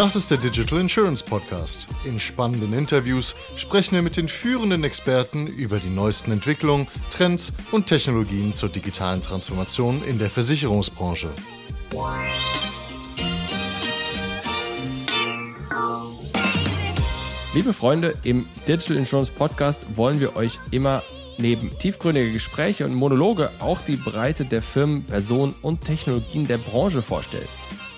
Das ist der Digital Insurance Podcast. In spannenden Interviews sprechen wir mit den führenden Experten über die neuesten Entwicklungen, Trends und Technologien zur digitalen Transformation in der Versicherungsbranche. Liebe Freunde, im Digital Insurance Podcast wollen wir euch immer neben tiefgründige Gespräche und Monologe auch die Breite der Firmen, Personen und Technologien der Branche vorstellen.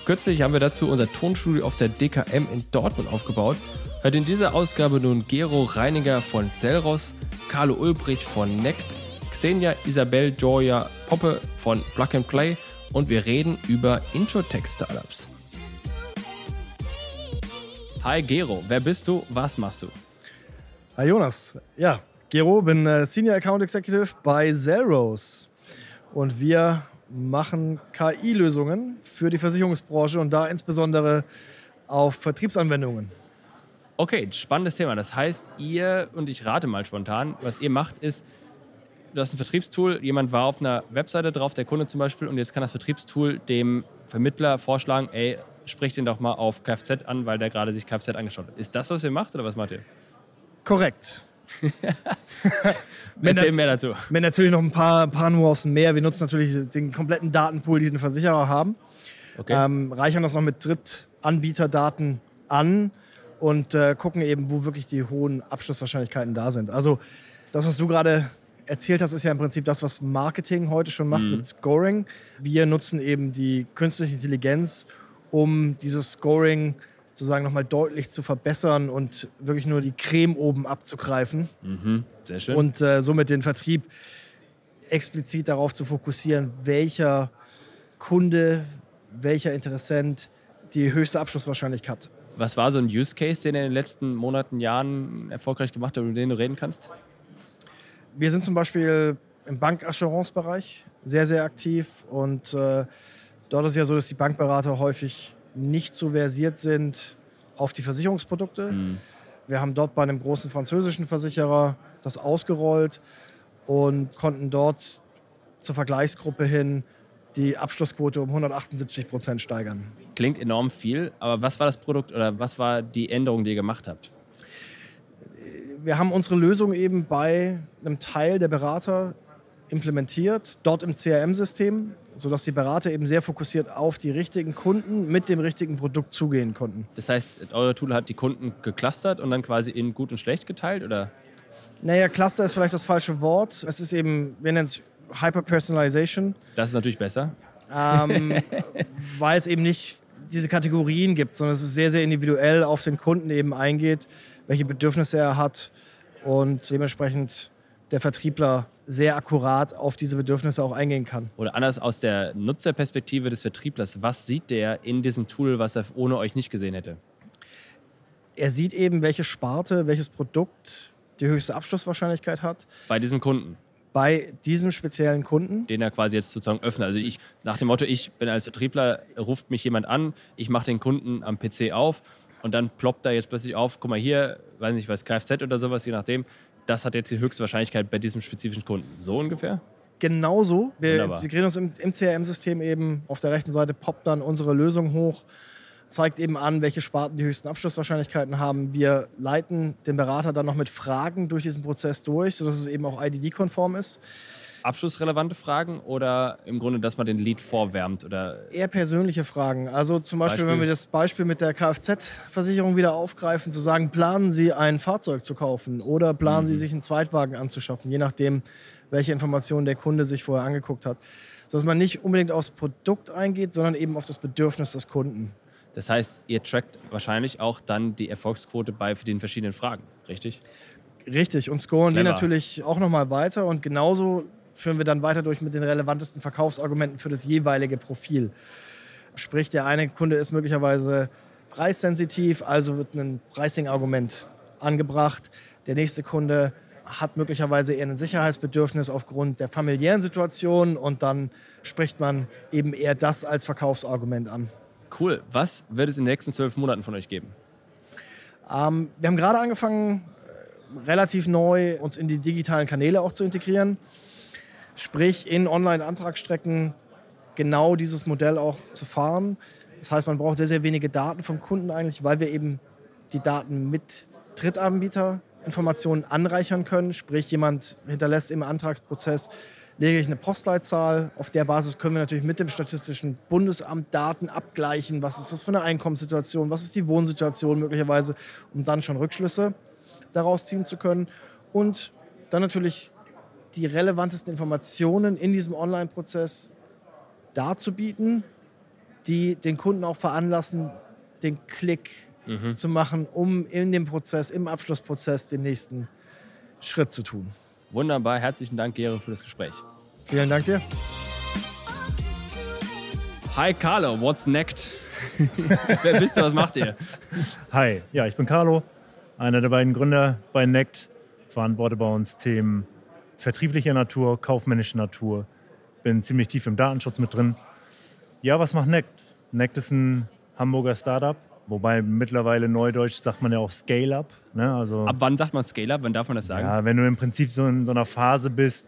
Kürzlich haben wir dazu unser Tonstudio auf der DKM in Dortmund aufgebaut. Hört in dieser Ausgabe nun Gero Reiniger von Zellros, Carlo Ulbricht von Nect, Xenia Isabel Joya Poppe von Plug and Play und wir reden über Introtech-Startups. Hi Gero, wer bist du? Was machst du? Hi Jonas. Ja, Gero, bin äh, Senior Account Executive bei Zellros. Und wir machen KI-Lösungen für die Versicherungsbranche und da insbesondere auf Vertriebsanwendungen. Okay, spannendes Thema. Das heißt, ihr, und ich rate mal spontan, was ihr macht, ist, du hast ein Vertriebstool, jemand war auf einer Webseite drauf, der Kunde zum Beispiel, und jetzt kann das Vertriebstool dem Vermittler vorschlagen, ey, sprich den doch mal auf Kfz an, weil der gerade sich Kfz angeschaut hat. Ist das, was ihr macht oder was macht ihr? Korrekt. Erzähl mehr dazu. Mit natürlich noch ein paar, paar Nuancen mehr. Wir nutzen natürlich den kompletten Datenpool, den Versicherer haben. Okay. Ähm, reichern das noch mit Drittanbieterdaten an und äh, gucken eben, wo wirklich die hohen Abschlusswahrscheinlichkeiten da sind. Also das, was du gerade erzählt hast, ist ja im Prinzip das, was Marketing heute schon macht mhm. mit Scoring. Wir nutzen eben die künstliche Intelligenz, um dieses Scoring zu sozusagen nochmal deutlich zu verbessern und wirklich nur die Creme oben abzugreifen. Mhm, sehr schön. Und äh, somit den Vertrieb explizit darauf zu fokussieren, welcher Kunde, welcher Interessent die höchste Abschlusswahrscheinlichkeit hat. Was war so ein Use Case, den du in den letzten Monaten, Jahren erfolgreich gemacht hast, über den du reden kannst? Wir sind zum Beispiel im Bankasssurance-Bereich sehr, sehr aktiv und äh, dort ist es ja so, dass die Bankberater häufig nicht so versiert sind auf die Versicherungsprodukte. Mhm. Wir haben dort bei einem großen französischen Versicherer das ausgerollt und konnten dort zur Vergleichsgruppe hin die Abschlussquote um 178 Prozent steigern. Klingt enorm viel, aber was war das Produkt oder was war die Änderung, die ihr gemacht habt? Wir haben unsere Lösung eben bei einem Teil der Berater implementiert, dort im CRM-System, sodass die Berater eben sehr fokussiert auf die richtigen Kunden mit dem richtigen Produkt zugehen konnten. Das heißt, euer Tool hat die Kunden geclustert und dann quasi in gut und schlecht geteilt, oder? Naja, Cluster ist vielleicht das falsche Wort. Es ist eben, wir nennen es Hyper-Personalization. Das ist natürlich besser. Ähm, weil es eben nicht diese Kategorien gibt, sondern es ist sehr, sehr individuell auf den Kunden eben eingeht, welche Bedürfnisse er hat und dementsprechend der Vertriebler sehr akkurat auf diese Bedürfnisse auch eingehen kann. Oder anders aus der Nutzerperspektive des Vertrieblers, was sieht der in diesem Tool, was er ohne euch nicht gesehen hätte? Er sieht eben, welche Sparte, welches Produkt die höchste Abschlusswahrscheinlichkeit hat. Bei diesem Kunden? Bei diesem speziellen Kunden. Den er quasi jetzt sozusagen öffnet. Also ich, nach dem Motto, ich bin als Vertriebler, ruft mich jemand an, ich mache den Kunden am PC auf und dann ploppt da jetzt plötzlich auf, guck mal hier, weiß nicht was, Kfz oder sowas, je nachdem, das hat jetzt die höchste Wahrscheinlichkeit bei diesem spezifischen Kunden. So ungefähr? Genauso. Wir integrieren uns im, im CRM-System eben. Auf der rechten Seite poppt dann unsere Lösung hoch, zeigt eben an, welche Sparten die höchsten Abschlusswahrscheinlichkeiten haben. Wir leiten den Berater dann noch mit Fragen durch diesen Prozess durch, sodass es eben auch IDD-konform ist abschlussrelevante Fragen oder im Grunde, dass man den Lead vorwärmt? Oder Eher persönliche Fragen. Also zum Beispiel, Beispiel? wenn wir das Beispiel mit der Kfz-Versicherung wieder aufgreifen, zu sagen, planen Sie ein Fahrzeug zu kaufen oder planen mhm. Sie sich einen Zweitwagen anzuschaffen, je nachdem, welche Informationen der Kunde sich vorher angeguckt hat. Sodass man nicht unbedingt aufs Produkt eingeht, sondern eben auf das Bedürfnis des Kunden. Das heißt, ihr trackt wahrscheinlich auch dann die Erfolgsquote bei den verschiedenen Fragen, richtig? Richtig, und scoren Clever. die natürlich auch nochmal weiter. Und genauso führen wir dann weiter durch mit den relevantesten Verkaufsargumenten für das jeweilige Profil. Sprich, der eine Kunde ist möglicherweise preissensitiv, also wird ein Pricing-Argument angebracht. Der nächste Kunde hat möglicherweise eher ein Sicherheitsbedürfnis aufgrund der familiären Situation und dann spricht man eben eher das als Verkaufsargument an. Cool. Was wird es in den nächsten zwölf Monaten von euch geben? Ähm, wir haben gerade angefangen, äh, relativ neu uns in die digitalen Kanäle auch zu integrieren. Sprich, in Online-Antragsstrecken genau dieses Modell auch zu fahren. Das heißt, man braucht sehr, sehr wenige Daten vom Kunden eigentlich, weil wir eben die Daten mit Drittanbieterinformationen anreichern können. Sprich, jemand hinterlässt im Antragsprozess lediglich eine Postleitzahl. Auf der Basis können wir natürlich mit dem Statistischen Bundesamt Daten abgleichen. Was ist das für eine Einkommenssituation? Was ist die Wohnsituation möglicherweise? Um dann schon Rückschlüsse daraus ziehen zu können. Und dann natürlich die relevantesten Informationen in diesem Online-Prozess darzubieten, die den Kunden auch veranlassen, den Klick mhm. zu machen, um in dem Prozess, im Abschlussprozess den nächsten Schritt zu tun. Wunderbar, herzlichen Dank, Gero, für das Gespräch. Vielen Dank dir. Hi Carlo, what's next? Wer bist du, was macht ihr? Hi, ja, ich bin Carlo, einer der beiden Gründer bei NECT, verantworte bei uns Themen vertrieblicher Natur, kaufmännischer Natur, bin ziemlich tief im Datenschutz mit drin. Ja, was macht NECT? NECT ist ein Hamburger Startup, Wobei mittlerweile neudeutsch sagt man ja auch Scale-Up. Ne? Also, Ab wann sagt man Scale-Up? Wann darf man das sagen? Ja, wenn du im Prinzip so in so einer Phase bist,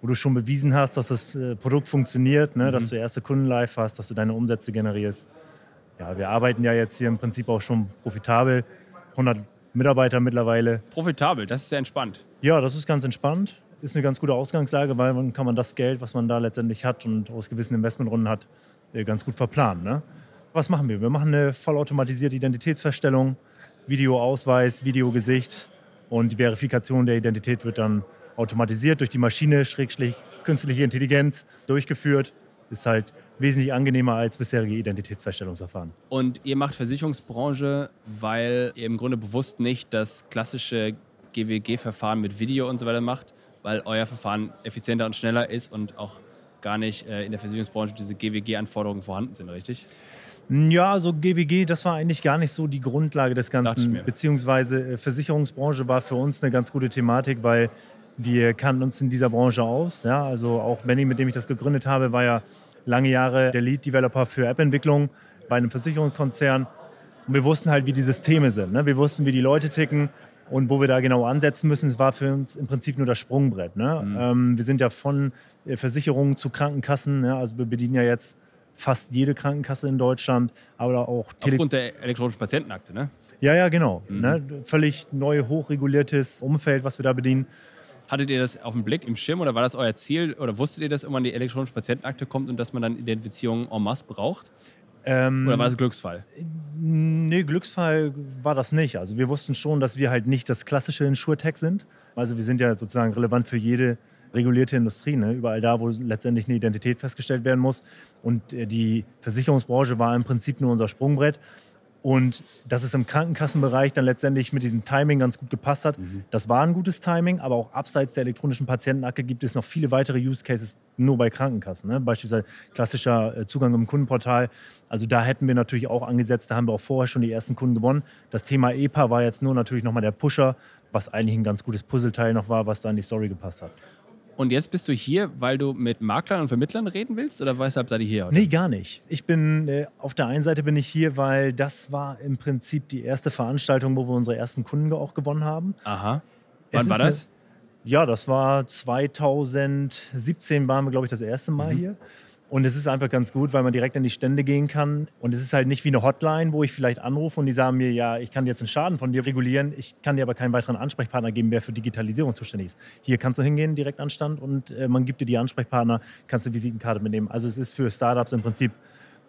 wo du schon bewiesen hast, dass das äh, Produkt funktioniert, ne? Mhm. dass du erste Kunden live hast, dass du deine Umsätze generierst. Ja, wir arbeiten ja jetzt hier im Prinzip auch schon profitabel. 100 Mitarbeiter mittlerweile. Profitabel, das ist sehr entspannt. Ja, das ist ganz entspannt. Ist eine ganz gute Ausgangslage, weil man kann man das Geld, was man da letztendlich hat und aus gewissen Investmentrunden hat, äh, ganz gut verplanen. Ne? was machen wir? Wir machen eine vollautomatisierte Identitätsfeststellung, Videoausweis, Videogesicht und die Verifikation der Identität wird dann automatisiert durch die Maschine, Schrägstrich künstliche Intelligenz durchgeführt. Ist halt wesentlich angenehmer als bisherige Identitätsfeststellungsverfahren. Und ihr macht Versicherungsbranche, weil ihr im Grunde bewusst nicht das klassische GWG-Verfahren mit Video und so weiter macht, weil euer Verfahren effizienter und schneller ist und auch gar nicht äh, in der Versicherungsbranche diese GWG-Anforderungen vorhanden sind, richtig? Ja, also GWG, das war eigentlich gar nicht so die Grundlage des Ganzen. Beziehungsweise äh, Versicherungsbranche war für uns eine ganz gute Thematik, weil wir kannten uns in dieser Branche aus. Ja, also auch Benny, mit dem ich das gegründet habe, war ja lange Jahre der Lead-Developer für App-Entwicklung bei einem Versicherungskonzern. Und wir wussten halt, wie die Systeme sind. Ne? Wir wussten, wie die Leute ticken und wo wir da genau ansetzen müssen. Es war für uns im Prinzip nur das Sprungbrett. Ne? Mhm. Ähm, wir sind ja von äh, Versicherungen zu Krankenkassen. Ja? Also wir bedienen ja jetzt fast jede Krankenkasse in Deutschland, aber auch Tele Aufgrund der elektronischen Patientenakte, ne? Ja, ja, genau. Mhm. Ne? Völlig neu hochreguliertes Umfeld, was wir da bedienen. Hattet ihr das auf dem Blick im Schirm oder war das euer Ziel oder wusstet ihr, dass irgendwann die elektronische Patientenakte kommt und dass man dann Identifizierung en masse braucht? Ähm, oder war es Glücksfall? Nee, Glücksfall war das nicht. Also wir wussten schon, dass wir halt nicht das klassische Insurtech sind. Also wir sind ja sozusagen relevant für jede regulierte Industrie, ne? überall da, wo letztendlich eine Identität festgestellt werden muss. Und äh, die Versicherungsbranche war im Prinzip nur unser Sprungbrett. Und dass es im Krankenkassenbereich dann letztendlich mit diesem Timing ganz gut gepasst hat, mhm. das war ein gutes Timing, aber auch abseits der elektronischen Patientenakte gibt es noch viele weitere Use Cases nur bei Krankenkassen. Ne? Beispielsweise klassischer äh, Zugang im Kundenportal. Also da hätten wir natürlich auch angesetzt, da haben wir auch vorher schon die ersten Kunden gewonnen. Das Thema EPA war jetzt nur natürlich nochmal der Pusher, was eigentlich ein ganz gutes Puzzleteil noch war, was da in die Story gepasst hat. Und jetzt bist du hier, weil du mit Maklern und Vermittlern reden willst oder weshalb seid ihr hier? Oder? Nee, gar nicht. Ich bin, äh, auf der einen Seite bin ich hier, weil das war im Prinzip die erste Veranstaltung, wo wir unsere ersten Kunden auch gewonnen haben. Aha. Wann war das? Eine, ja, das war 2017 waren wir, glaube ich, das erste Mal mhm. hier. Und es ist einfach ganz gut, weil man direkt an die Stände gehen kann. Und es ist halt nicht wie eine Hotline, wo ich vielleicht anrufe und die sagen mir, ja, ich kann jetzt einen Schaden von dir regulieren, ich kann dir aber keinen weiteren Ansprechpartner geben, wer für Digitalisierung zuständig ist. Hier kannst du hingehen, direkt an Stand und äh, man gibt dir die Ansprechpartner, kannst eine Visitenkarte mitnehmen. Also es ist für Startups im Prinzip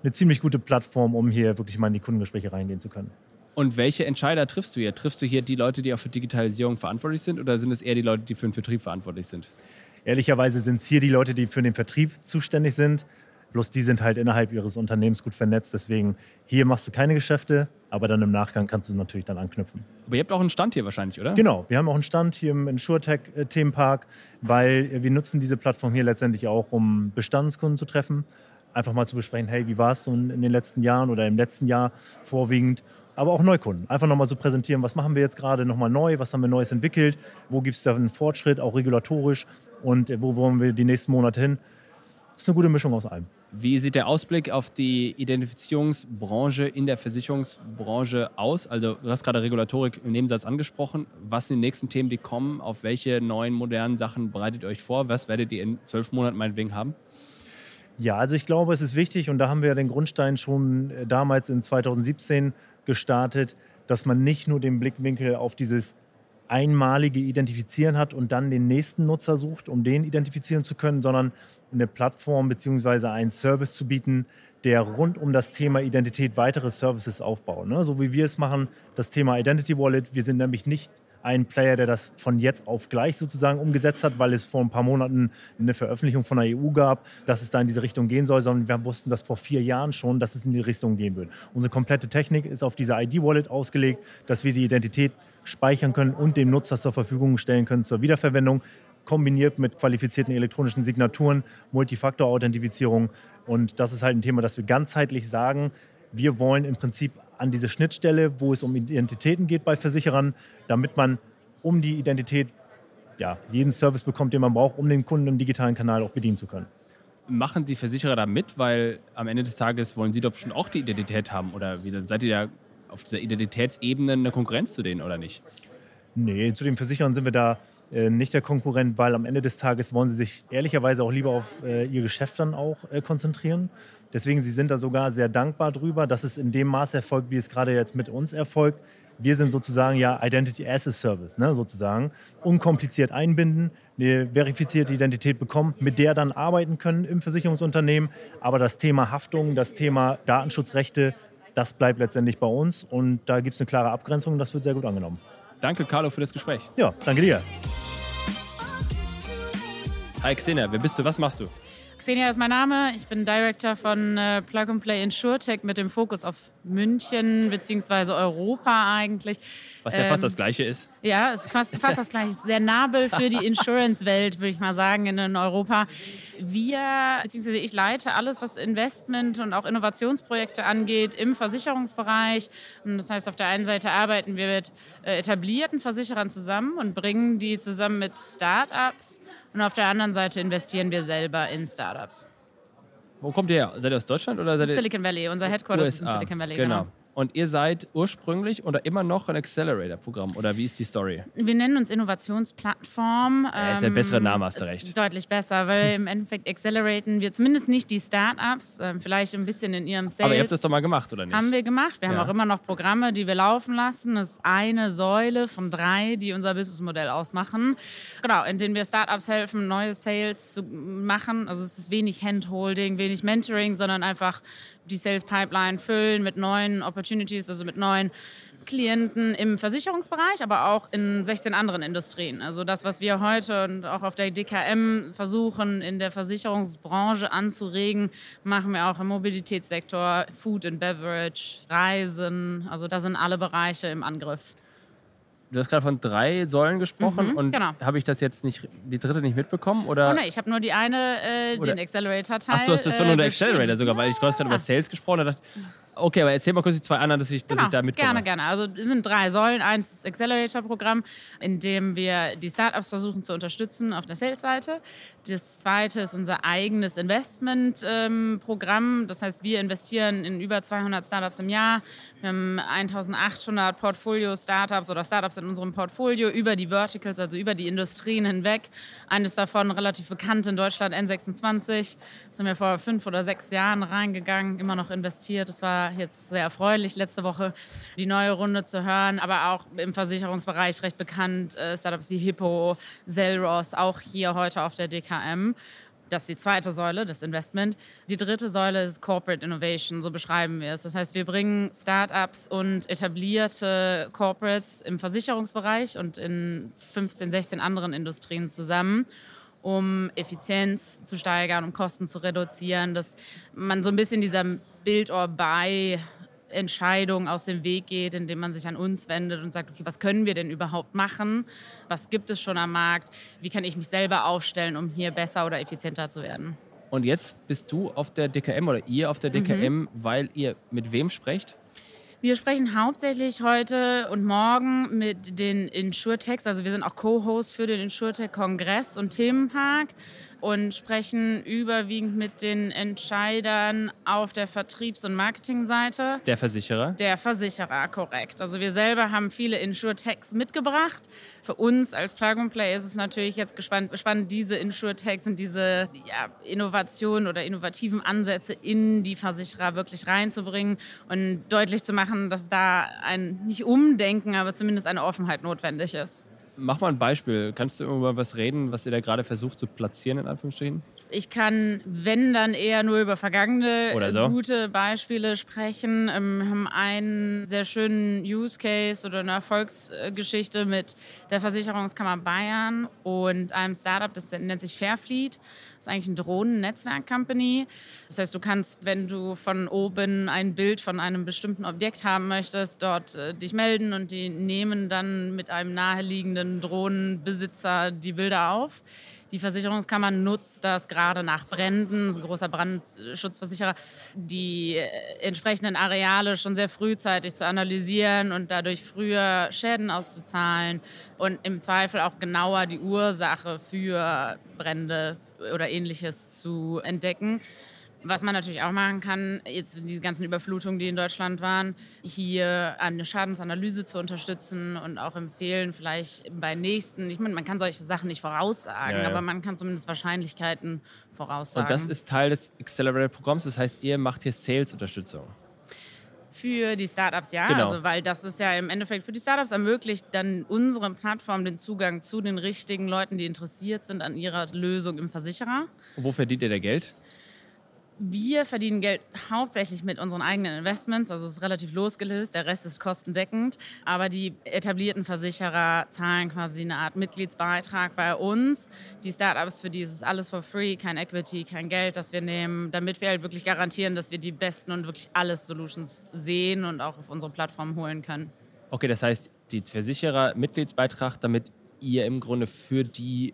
eine ziemlich gute Plattform, um hier wirklich mal in die Kundengespräche reingehen zu können. Und welche Entscheider triffst du hier? Triffst du hier die Leute, die auch für Digitalisierung verantwortlich sind oder sind es eher die Leute, die für den Vertrieb verantwortlich sind? Ehrlicherweise sind es hier die Leute, die für den Vertrieb zuständig sind. Bloß die sind halt innerhalb ihres Unternehmens gut vernetzt. Deswegen hier machst du keine Geschäfte, aber dann im Nachgang kannst du natürlich dann anknüpfen. Aber ihr habt auch einen Stand hier wahrscheinlich, oder? Genau, wir haben auch einen Stand hier im InsurTech-Themenpark, weil wir nutzen diese Plattform hier letztendlich auch, um Bestandskunden zu treffen. Einfach mal zu besprechen, hey, wie war es so in den letzten Jahren oder im letzten Jahr vorwiegend aber auch Neukunden. Einfach nochmal so präsentieren, was machen wir jetzt gerade nochmal neu, was haben wir Neues entwickelt, wo gibt es da einen Fortschritt, auch regulatorisch und wo wollen wir die nächsten Monate hin. Das ist eine gute Mischung aus allem. Wie sieht der Ausblick auf die Identifizierungsbranche in der Versicherungsbranche aus? Also du hast gerade Regulatorik im Nebensatz angesprochen. Was sind die nächsten Themen, die kommen? Auf welche neuen modernen Sachen bereitet ihr euch vor? Was werdet ihr in zwölf Monaten meinetwegen haben? Ja, also ich glaube, es ist wichtig und da haben wir den Grundstein schon äh, damals in 2017 gestartet, dass man nicht nur den Blickwinkel auf dieses einmalige Identifizieren hat und dann den nächsten Nutzer sucht, um den identifizieren zu können, sondern eine Plattform bzw. einen Service zu bieten, der rund um das Thema Identität weitere Services aufbaut. Ne? So wie wir es machen, das Thema Identity Wallet. Wir sind nämlich nicht ein Player, der das von jetzt auf gleich sozusagen umgesetzt hat, weil es vor ein paar Monaten eine Veröffentlichung von der EU gab, dass es da in diese Richtung gehen soll, sondern wir wussten das vor vier Jahren schon, dass es in die Richtung gehen wird. Unsere komplette Technik ist auf diese ID-Wallet ausgelegt, dass wir die Identität speichern können und dem Nutzer zur Verfügung stellen können zur Wiederverwendung kombiniert mit qualifizierten elektronischen Signaturen, Multifaktor-Authentifizierung. Und das ist halt ein Thema, das wir ganzheitlich sagen, wir wollen im Prinzip an diese Schnittstelle, wo es um Identitäten geht bei Versicherern, damit man um die Identität ja, jeden Service bekommt, den man braucht, um den Kunden im digitalen Kanal auch bedienen zu können. Machen die Versicherer da mit, weil am Ende des Tages wollen sie doch schon auch die Identität haben? Oder wie, seid ihr da auf dieser Identitätsebene eine Konkurrenz zu denen oder nicht? Nee, zu den Versicherern sind wir da äh, nicht der Konkurrent, weil am Ende des Tages wollen sie sich ehrlicherweise auch lieber auf äh, ihr Geschäft dann auch äh, konzentrieren. Deswegen, sie sind da sogar sehr dankbar drüber, dass es in dem Maß erfolgt, wie es gerade jetzt mit uns erfolgt. Wir sind sozusagen ja Identity as a Service, ne, sozusagen. Unkompliziert einbinden, eine verifizierte Identität bekommen, mit der dann arbeiten können im Versicherungsunternehmen. Aber das Thema Haftung, das Thema Datenschutzrechte, das bleibt letztendlich bei uns. Und da gibt es eine klare Abgrenzung und das wird sehr gut angenommen. Danke, Carlo, für das Gespräch. Ja, danke dir. Hi Xenia, wer bist du? Was machst du? Xenia ist mein Name. Ich bin Director von äh, Plug and Play InsurTech mit dem Fokus auf München bzw. Europa eigentlich. Was ja ähm, fast das Gleiche ist. Ja, es ist fast, fast das Gleiche. Sehr nabel für die Insurance-Welt, würde ich mal sagen, in Europa. Wir, beziehungsweise ich leite alles, was Investment und auch Innovationsprojekte angeht im Versicherungsbereich. Und das heißt, auf der einen Seite arbeiten wir mit äh, etablierten Versicherern zusammen und bringen die zusammen mit Startups. Und auf der anderen Seite investieren wir selber in Startups. Wo kommt ihr her? Seid ihr aus Deutschland oder seid ihr? Silicon Valley. Unser Headquarter ist in Silicon Valley. Genau. genau. Und ihr seid ursprünglich oder immer noch ein Accelerator-Programm oder wie ist die Story? Wir nennen uns Innovationsplattform. Ja, ist der bessere Name, hast du recht. Deutlich besser, weil im Endeffekt acceleraten wir zumindest nicht die Startups, äh, vielleicht ein bisschen in ihrem Sales. Aber ihr habt das doch mal gemacht, oder nicht? Haben wir gemacht. Wir ja. haben auch immer noch Programme, die wir laufen lassen. Das ist eine Säule von drei, die unser Businessmodell ausmachen. Genau, in denen wir Startups helfen, neue Sales zu machen. Also es ist wenig Handholding, wenig Mentoring, sondern einfach die Sales Pipeline füllen mit neuen Opportunities, also mit neuen Klienten im Versicherungsbereich, aber auch in 16 anderen Industrien. Also das, was wir heute und auch auf der DKM versuchen, in der Versicherungsbranche anzuregen, machen wir auch im Mobilitätssektor, Food and Beverage, Reisen. Also da sind alle Bereiche im Angriff. Du hast gerade von drei Säulen gesprochen mhm, und genau. habe ich das jetzt nicht, die dritte nicht mitbekommen? Oder? Oh nein, ich habe nur die eine, äh, den Accelerator-Teil. Ach, du hast das äh, nur der Accelerator sogar, weil ich gerade über Sales gesprochen habe. Okay, aber erzähl mal kurz die zwei anderen, dass ich, dass genau, ich da mitkomme. Gerne, gerne. Also es sind drei Säulen. Eins ist das Accelerator-Programm, in dem wir die Startups versuchen zu unterstützen auf der Sales-Seite. Das zweite ist unser eigenes Investment-Programm. Ähm, das heißt, wir investieren in über 200 Startups im Jahr. Wir haben 1800 Portfolio-Startups oder Startups in unserem Portfolio über die Verticals, also über die Industrien hinweg. Eines davon relativ bekannt in Deutschland, N26. Da sind wir vor fünf oder sechs Jahren reingegangen, immer noch investiert. Das war jetzt sehr erfreulich, letzte Woche die neue Runde zu hören, aber auch im Versicherungsbereich recht bekannt, äh, Startups wie Hippo, Zelros, auch hier heute auf der DKM. Das ist die zweite Säule, das Investment. Die dritte Säule ist Corporate Innovation, so beschreiben wir es. Das heißt, wir bringen Startups und etablierte Corporates im Versicherungsbereich und in 15, 16 anderen Industrien zusammen um Effizienz zu steigern, um Kosten zu reduzieren, dass man so ein bisschen dieser Build or Buy Entscheidung aus dem Weg geht, indem man sich an uns wendet und sagt, okay, was können wir denn überhaupt machen? Was gibt es schon am Markt? Wie kann ich mich selber aufstellen, um hier besser oder effizienter zu werden? Und jetzt bist du auf der DKM oder ihr auf der DKM, mhm. weil ihr mit wem sprecht? Wir sprechen hauptsächlich heute und morgen mit den Insurtechs. Also wir sind auch Co-Host für den Insurtech-Kongress und Themenpark. Und sprechen überwiegend mit den Entscheidern auf der Vertriebs- und Marketingseite. Der Versicherer? Der Versicherer, korrekt. Also wir selber haben viele Insurtechs mitgebracht. Für uns als Plug and Play ist es natürlich jetzt gespannt, spannend, diese Insurtechs und diese ja, Innovationen oder innovativen Ansätze in die Versicherer wirklich reinzubringen und deutlich zu machen, dass da ein nicht Umdenken, aber zumindest eine Offenheit notwendig ist. Mach mal ein Beispiel. Kannst du über was reden, was ihr da gerade versucht zu platzieren, in Anführungsstrichen? Ich kann, wenn dann eher nur über vergangene so. gute Beispiele sprechen. Ähm, wir haben einen sehr schönen Use Case oder eine Erfolgsgeschichte mit der Versicherungskammer Bayern und einem Startup, das nennt sich Fairfleet. Das ist eigentlich eine Drohnen-Netzwerk-Company. Das heißt, du kannst, wenn du von oben ein Bild von einem bestimmten Objekt haben möchtest, dort äh, dich melden und die nehmen dann mit einem naheliegenden Drohnenbesitzer die Bilder auf. Die Versicherungskammer nutzt das gerade nach Bränden, ein großer Brandschutzversicherer, die äh, entsprechenden Areale schon sehr frühzeitig zu analysieren und dadurch früher Schäden auszuzahlen und im Zweifel auch genauer die Ursache für Brände oder ähnliches zu entdecken. Was man natürlich auch machen kann, jetzt diese ganzen Überflutungen, die in Deutschland waren, hier eine Schadensanalyse zu unterstützen und auch empfehlen, vielleicht bei nächsten, ich meine, man kann solche Sachen nicht voraussagen, Ja, ja. aber man kann zumindest Wahrscheinlichkeiten voraussagen. Und das ist Teil des Accelerator-Programms. Das heißt, ihr macht hier Sales-Unterstützung. Für die Startups, ja. Genau. Also, weil das ist ja im Endeffekt für die Startups ermöglicht dann unsere Plattform den Zugang zu den richtigen Leuten, die interessiert sind an ihrer Lösung im Versicherer. Und wo verdient ihr da Geld? Wir verdienen Geld hauptsächlich mit unseren eigenen Investments, also es ist relativ losgelöst, der Rest ist kostendeckend. Aber die etablierten Versicherer zahlen quasi eine Art Mitgliedsbeitrag bei uns. Die Startups, für die ist es alles for free, kein Equity, kein Geld, das wir nehmen, damit wir halt wirklich garantieren, dass wir die besten und wirklich alles Solutions sehen und auch auf unsere Plattform holen können. Okay, das heißt, die Versicherer Mitgliedsbeitrag, damit ihr im Grunde für die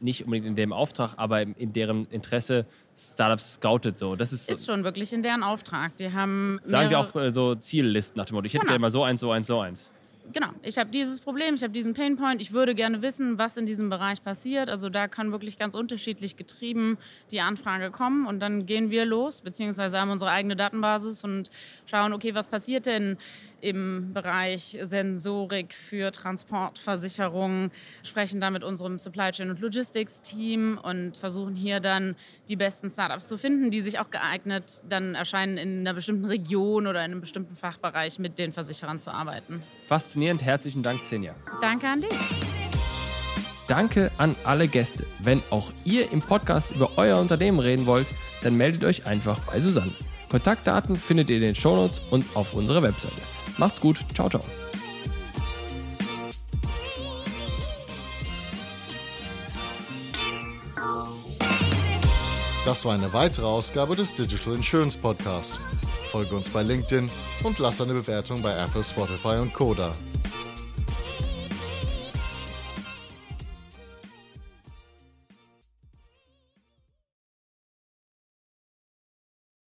nicht unbedingt in dem Auftrag, aber in- deren Interesse Startups scoutet. So. Das ist, Ist schon wirklich in deren Auftrag. Die haben sagen die auch äh, so Ziellisten nach dem Motto, ich hätte Genau. gerne mal so eins, so eins, so eins. genau, ich habe dieses Problem, ich habe diesen Painpoint, ich würde gerne wissen, was in diesem Bereich passiert. Also da kann wirklich ganz unterschiedlich getrieben die Anfrage kommen und dann gehen wir los, beziehungsweise haben unsere eigene Datenbasis und schauen, okay, was passiert denn im Bereich Sensorik für Transportversicherungen, sprechen da mit unserem Supply Chain und Logistics Team und versuchen hier dann die besten Startups zu finden, die sich auch geeignet dann erscheinen in einer bestimmten Region oder in einem bestimmten Fachbereich mit den Versicherern zu arbeiten. Faszinierend, herzlichen Dank, Xenia. Danke an dich. Danke an alle Gäste. Wenn auch ihr im Podcast über euer Unternehmen reden wollt, dann meldet euch einfach bei Susanne. Kontaktdaten findet ihr in den Shownotes und auf unserer Webseite. Macht's gut. Ciao, ciao. Das war eine weitere Ausgabe des Digital Insurance Podcast. Folge uns bei LinkedIn und lass eine Bewertung bei Apple, Spotify und Koda.